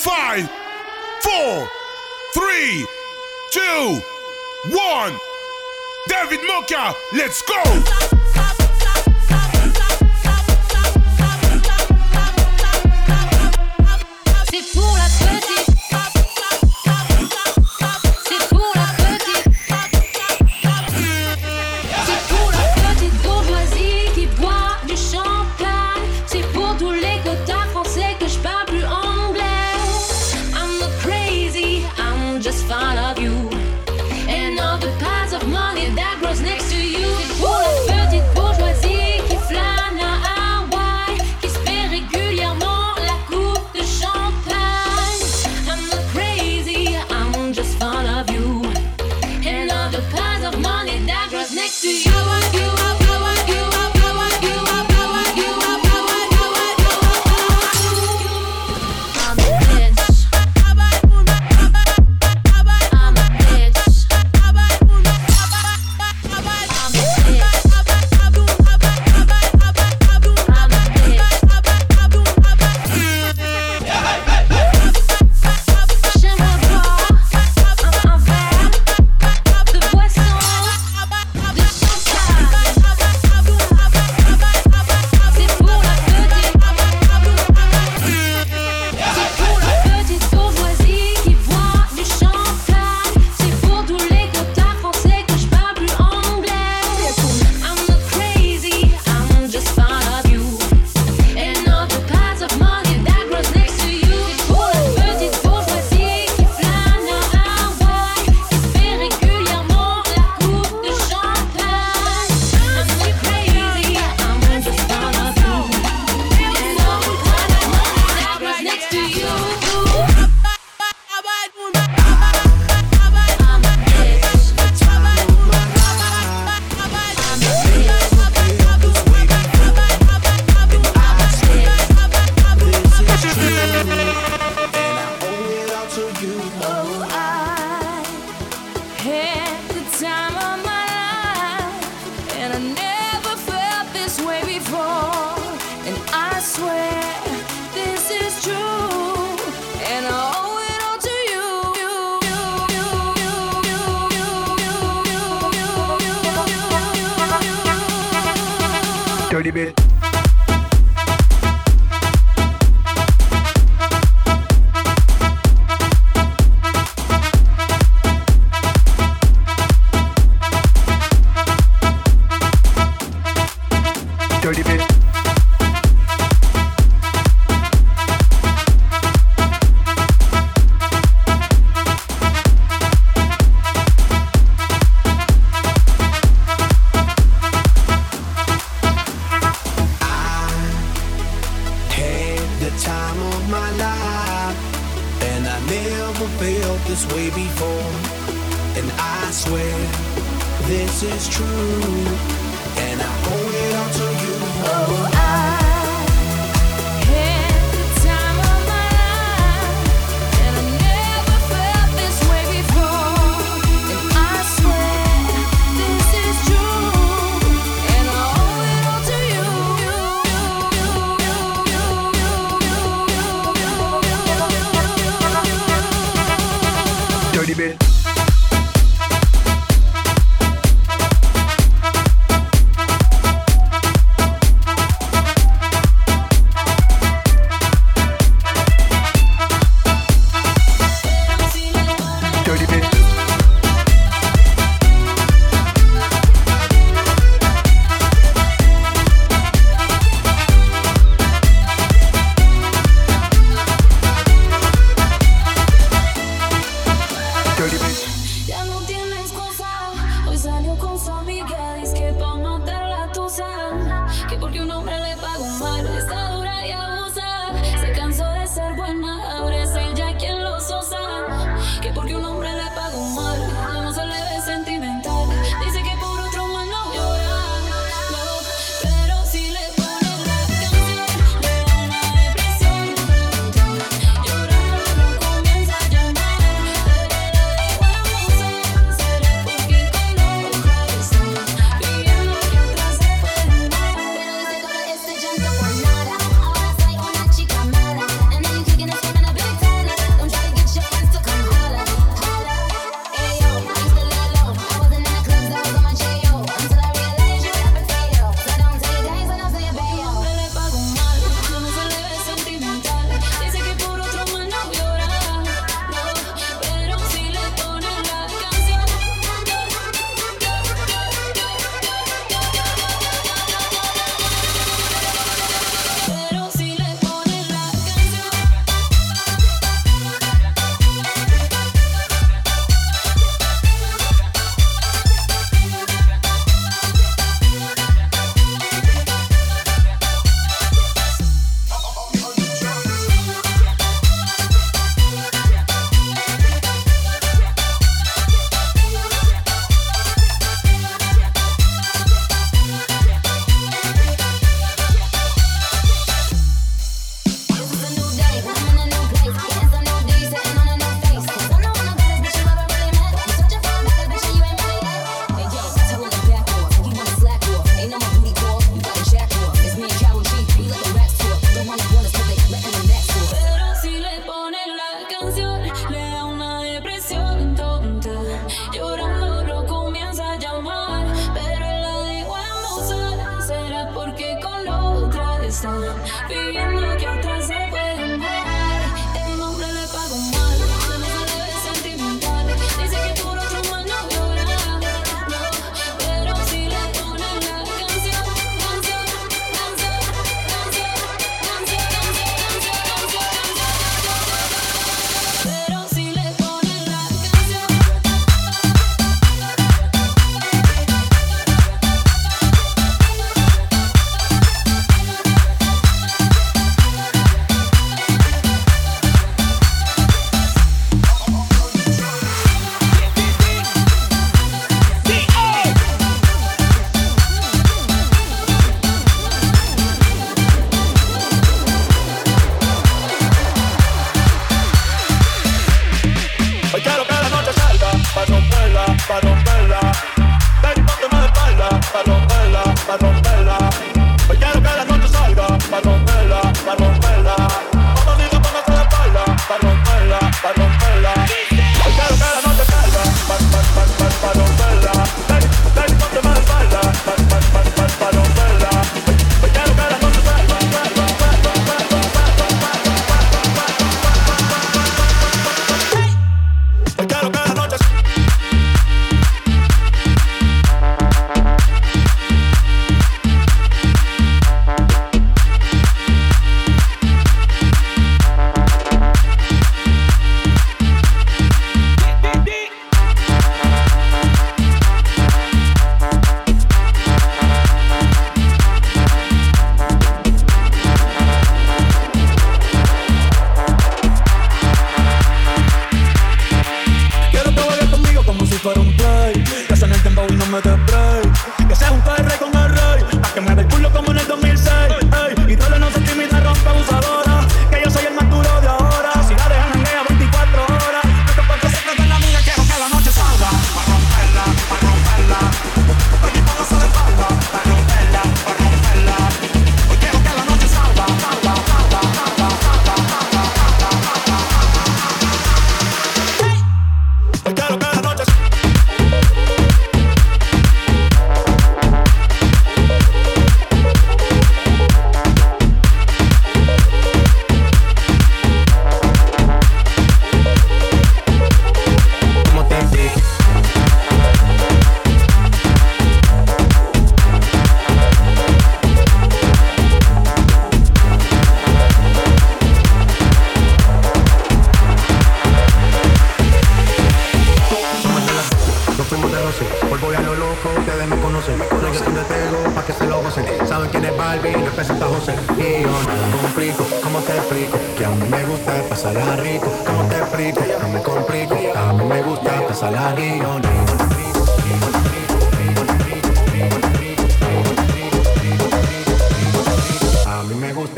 five, four, three, two, one. David Moka, let's go! C'est pour la petite.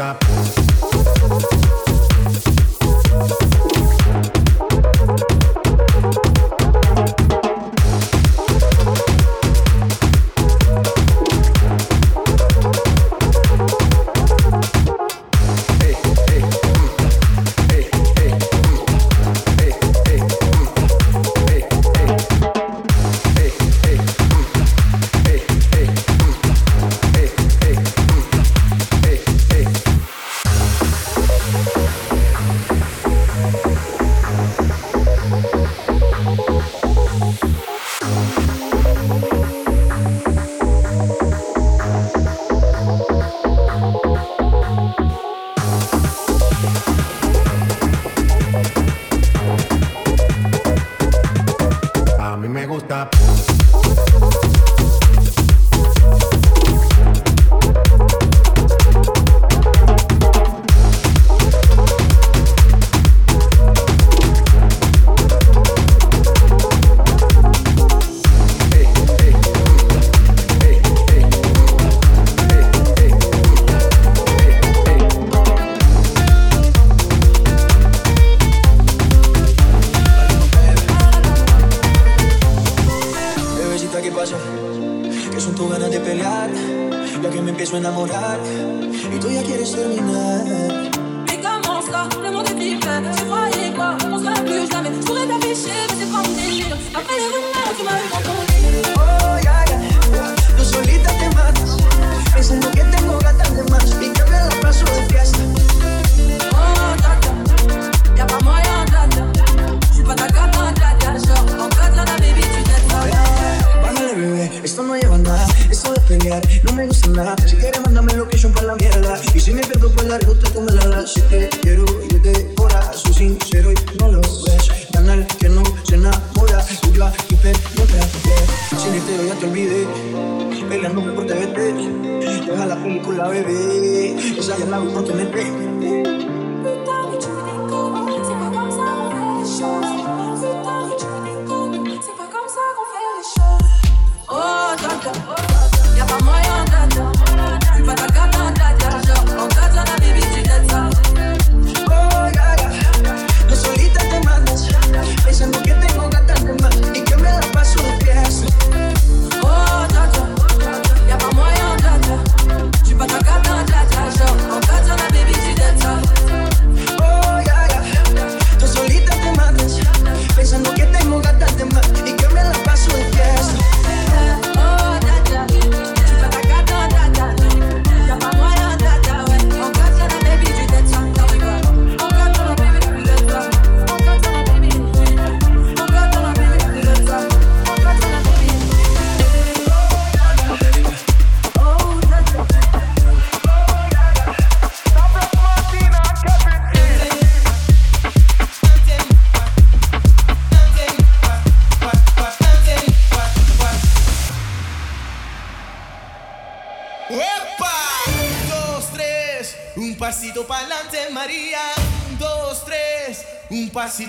stop. esto no lleva nada, eso de pelear no me gusta nada. Si quieres, mándame location para la mierda. Y si me pierdo por la ruta, tú me la das. Si te quiero, yo te hora, soy sincero y no lo ves. Canal que no se enamora, y yo aquí no te yeah. Sin este ya te olvidé, peleando por TVT. Deja la película, bebé, esa ya la voy por TNT. Ya vamos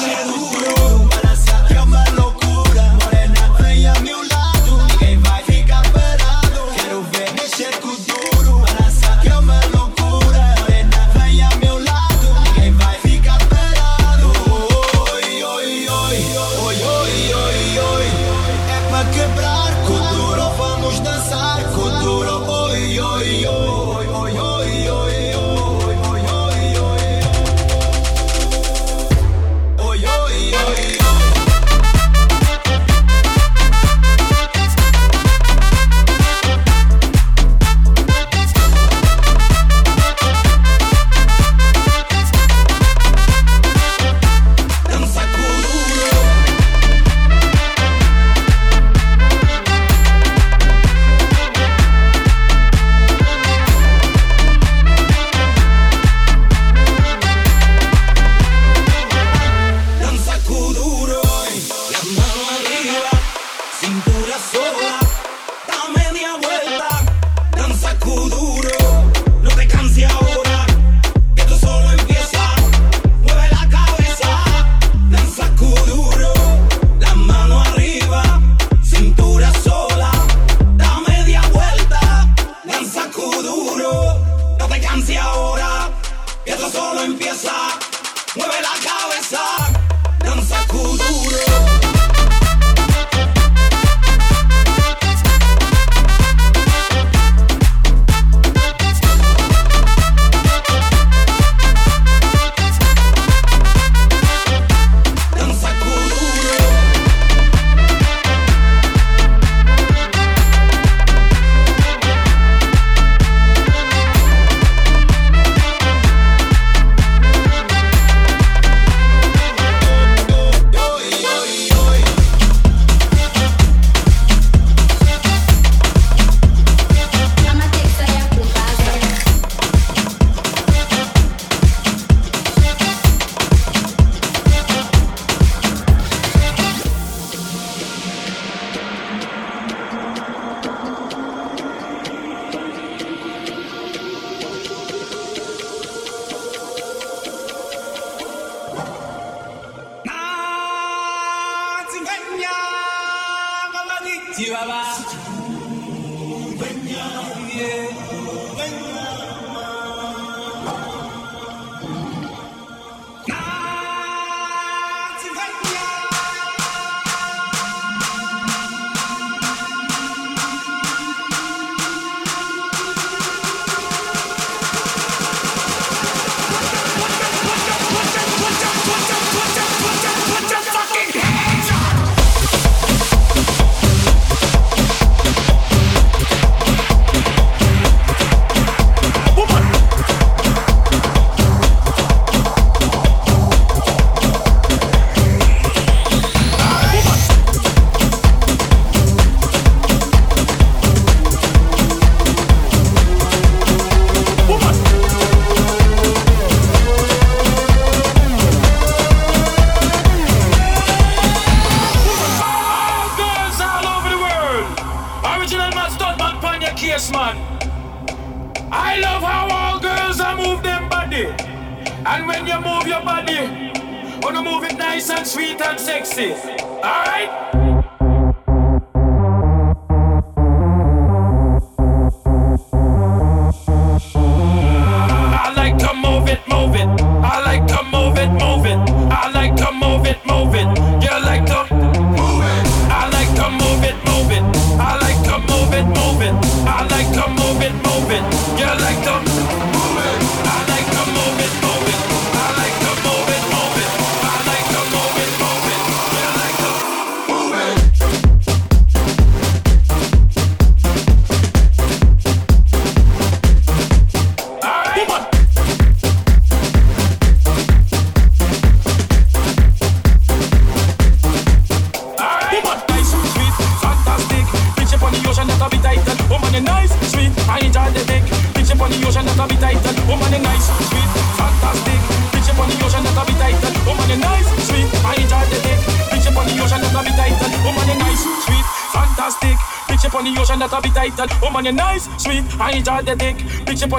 shit.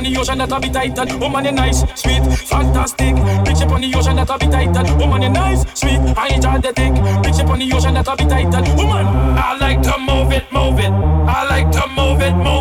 On the ocean that a be title. Woman, you nice, sweet, fantastic. Picture on the ocean that a be title. Woman, you nice, sweet, I enjoy the dick. Picture on the ocean that a be title. Woman, I like to move it, move it. I like to move it, move it.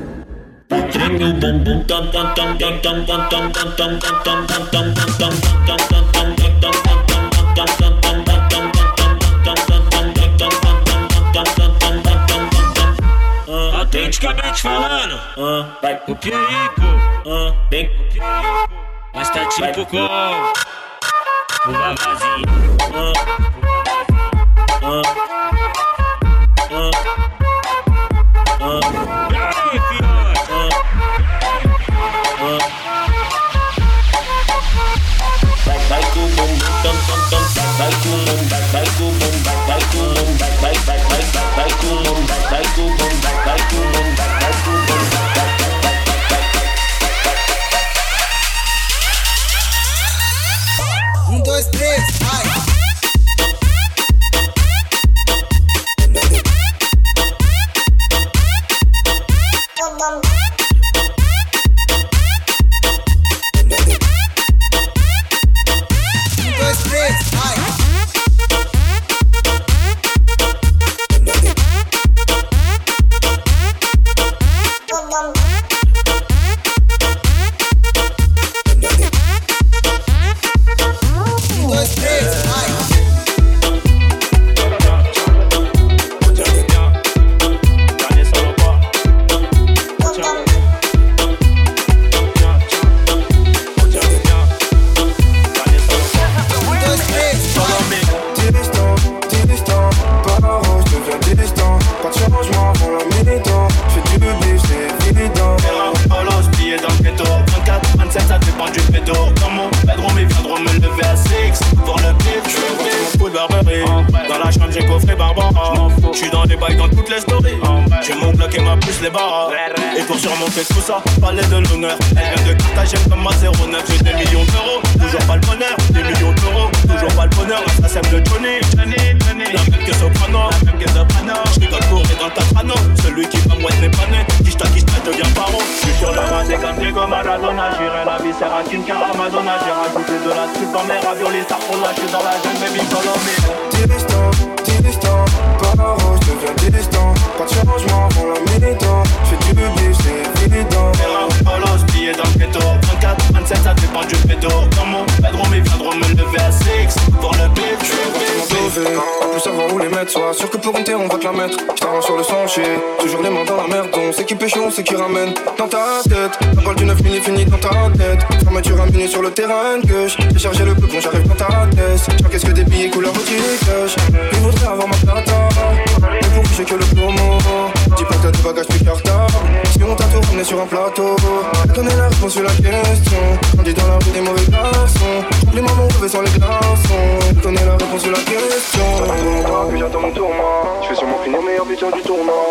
Treme o bumbum tam tam tam tam tam tam tam tam tam tam tam tam tam tam Autenticamente falando, vai o perigo, vem o perigo, mas tá tipo com o vavazinho. Um, dois, tres. du tournant.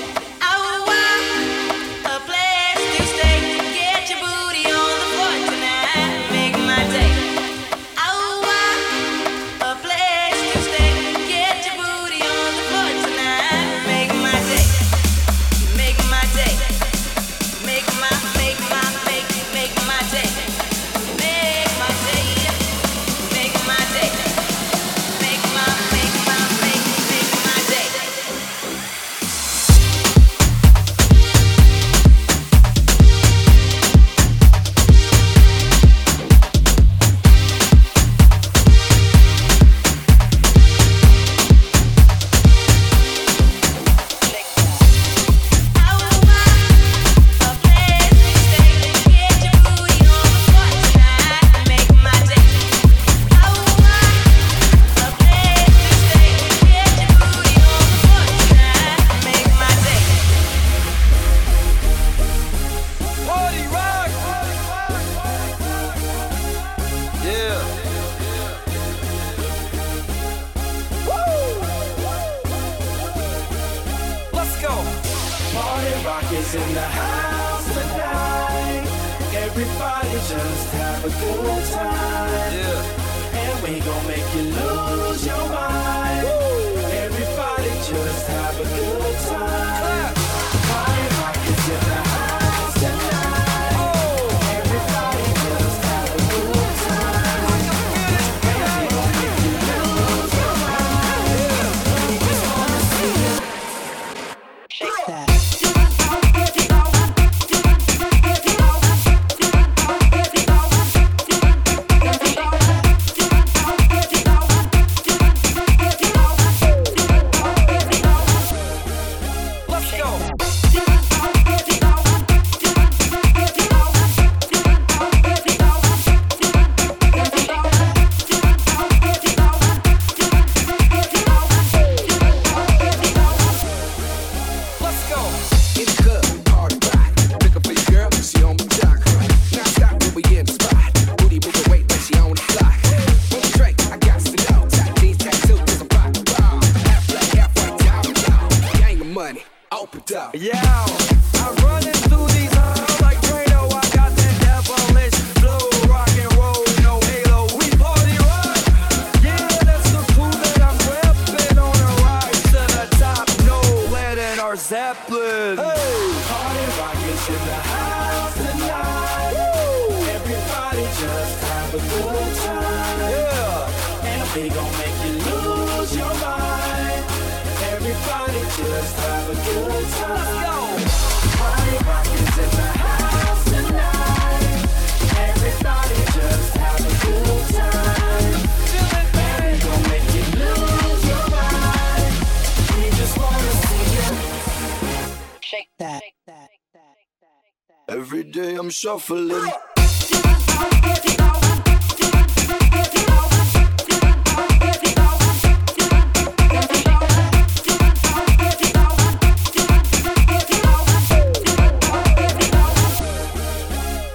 shuffling.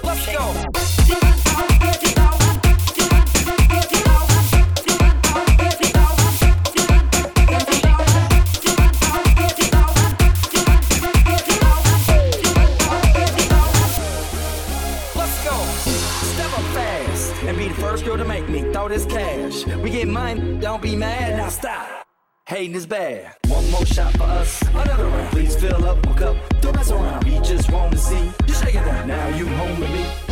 Let's go. hating is bad. One more shot for us, another round. Please fill up my cup, don't mess around. We just wanna see you shaking that. Now you home with me.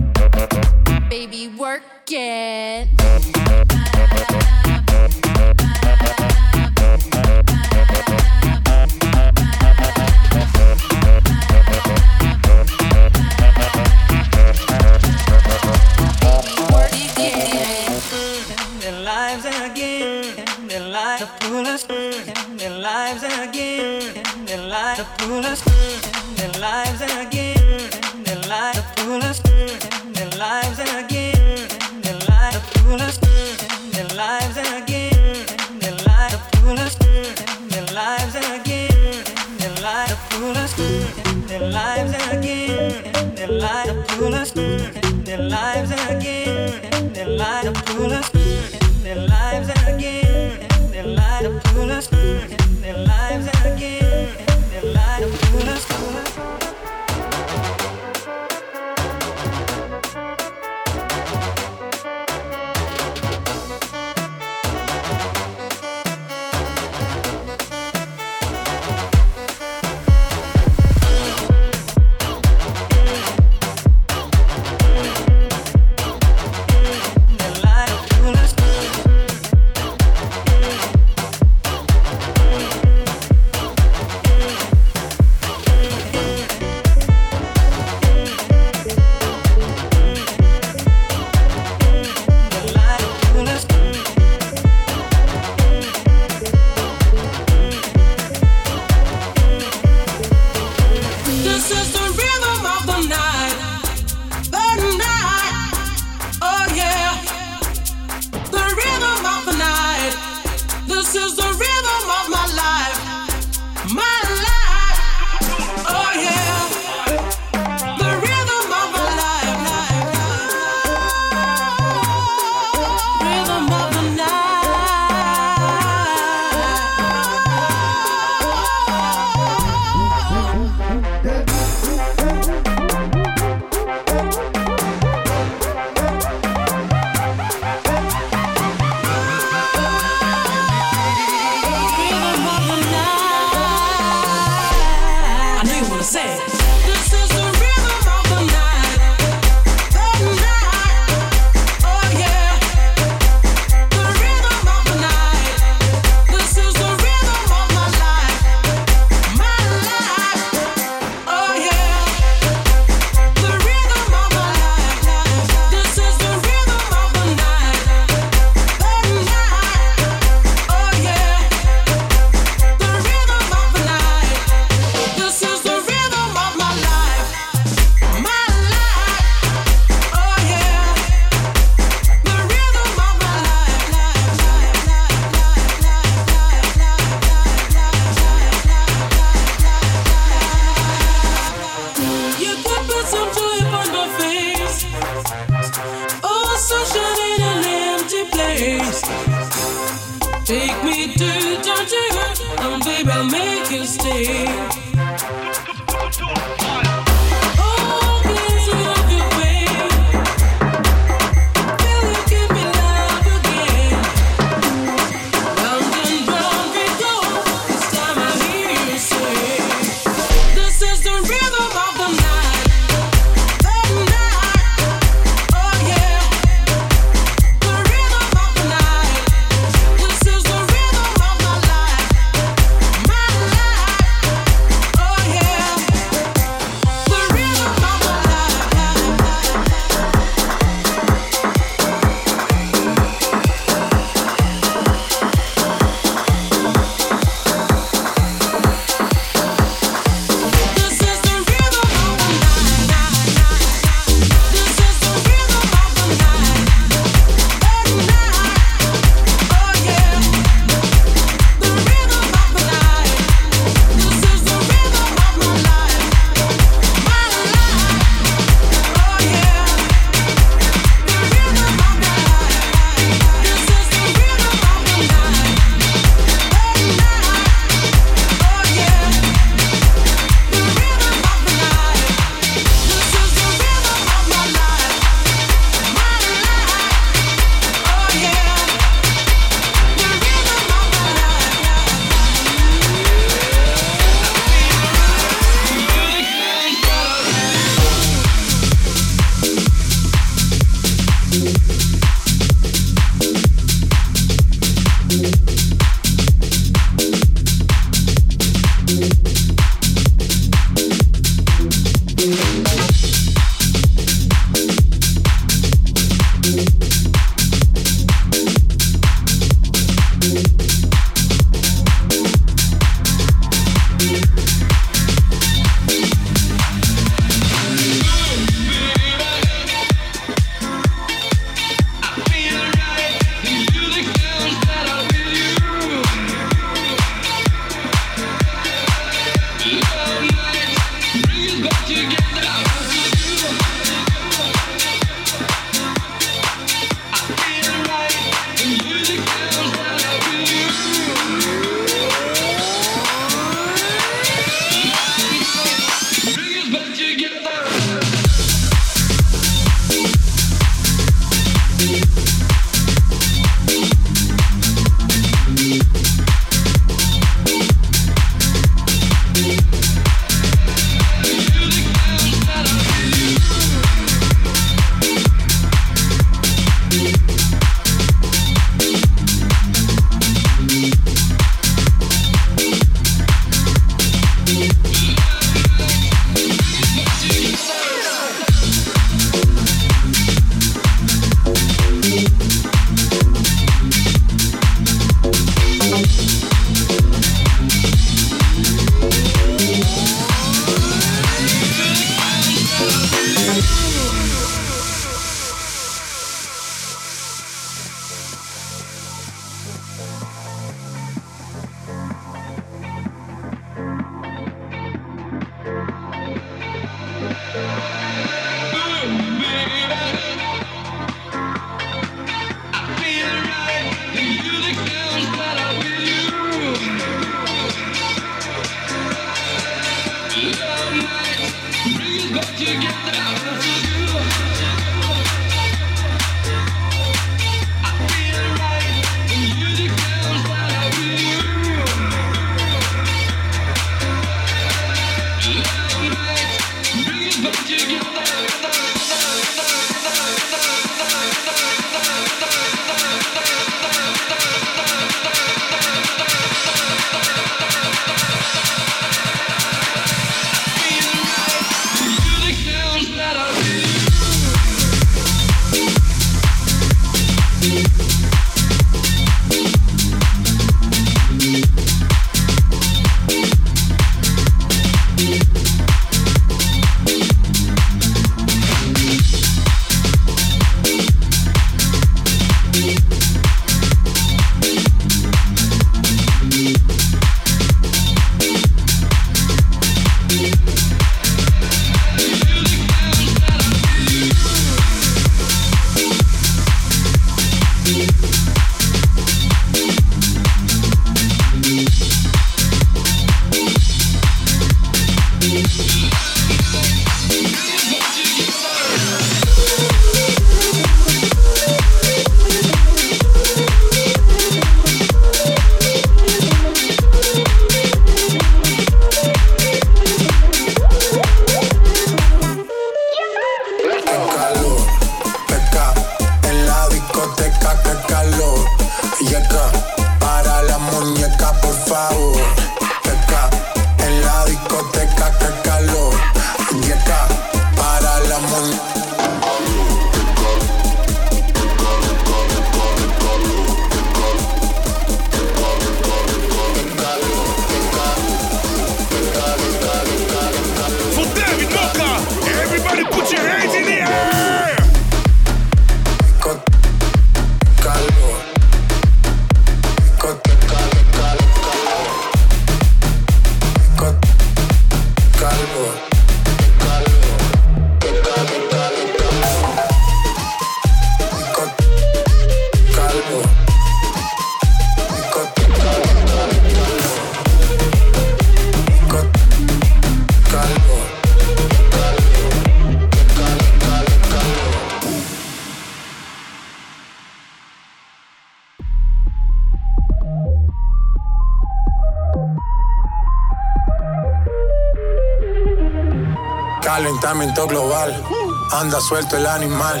Calentamiento global, anda suelto el animal,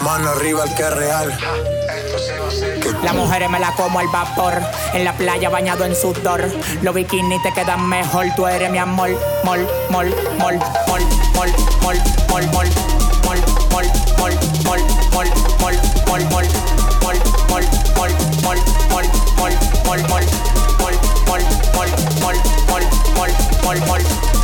mano arriba el que es real. Las mujeres me la como al vapor. En la playa bañado en sudor. Los bikinis te quedan mejor. Tú eres mi amor. Mol, mol, mol, mol, mol, mol, mol, mol. Mol, mol, mol, mol, mol, mol, mol, mol. Mol, mol, mol, mol, mol, mol, mol, mol. Mol, mol, mol, mol,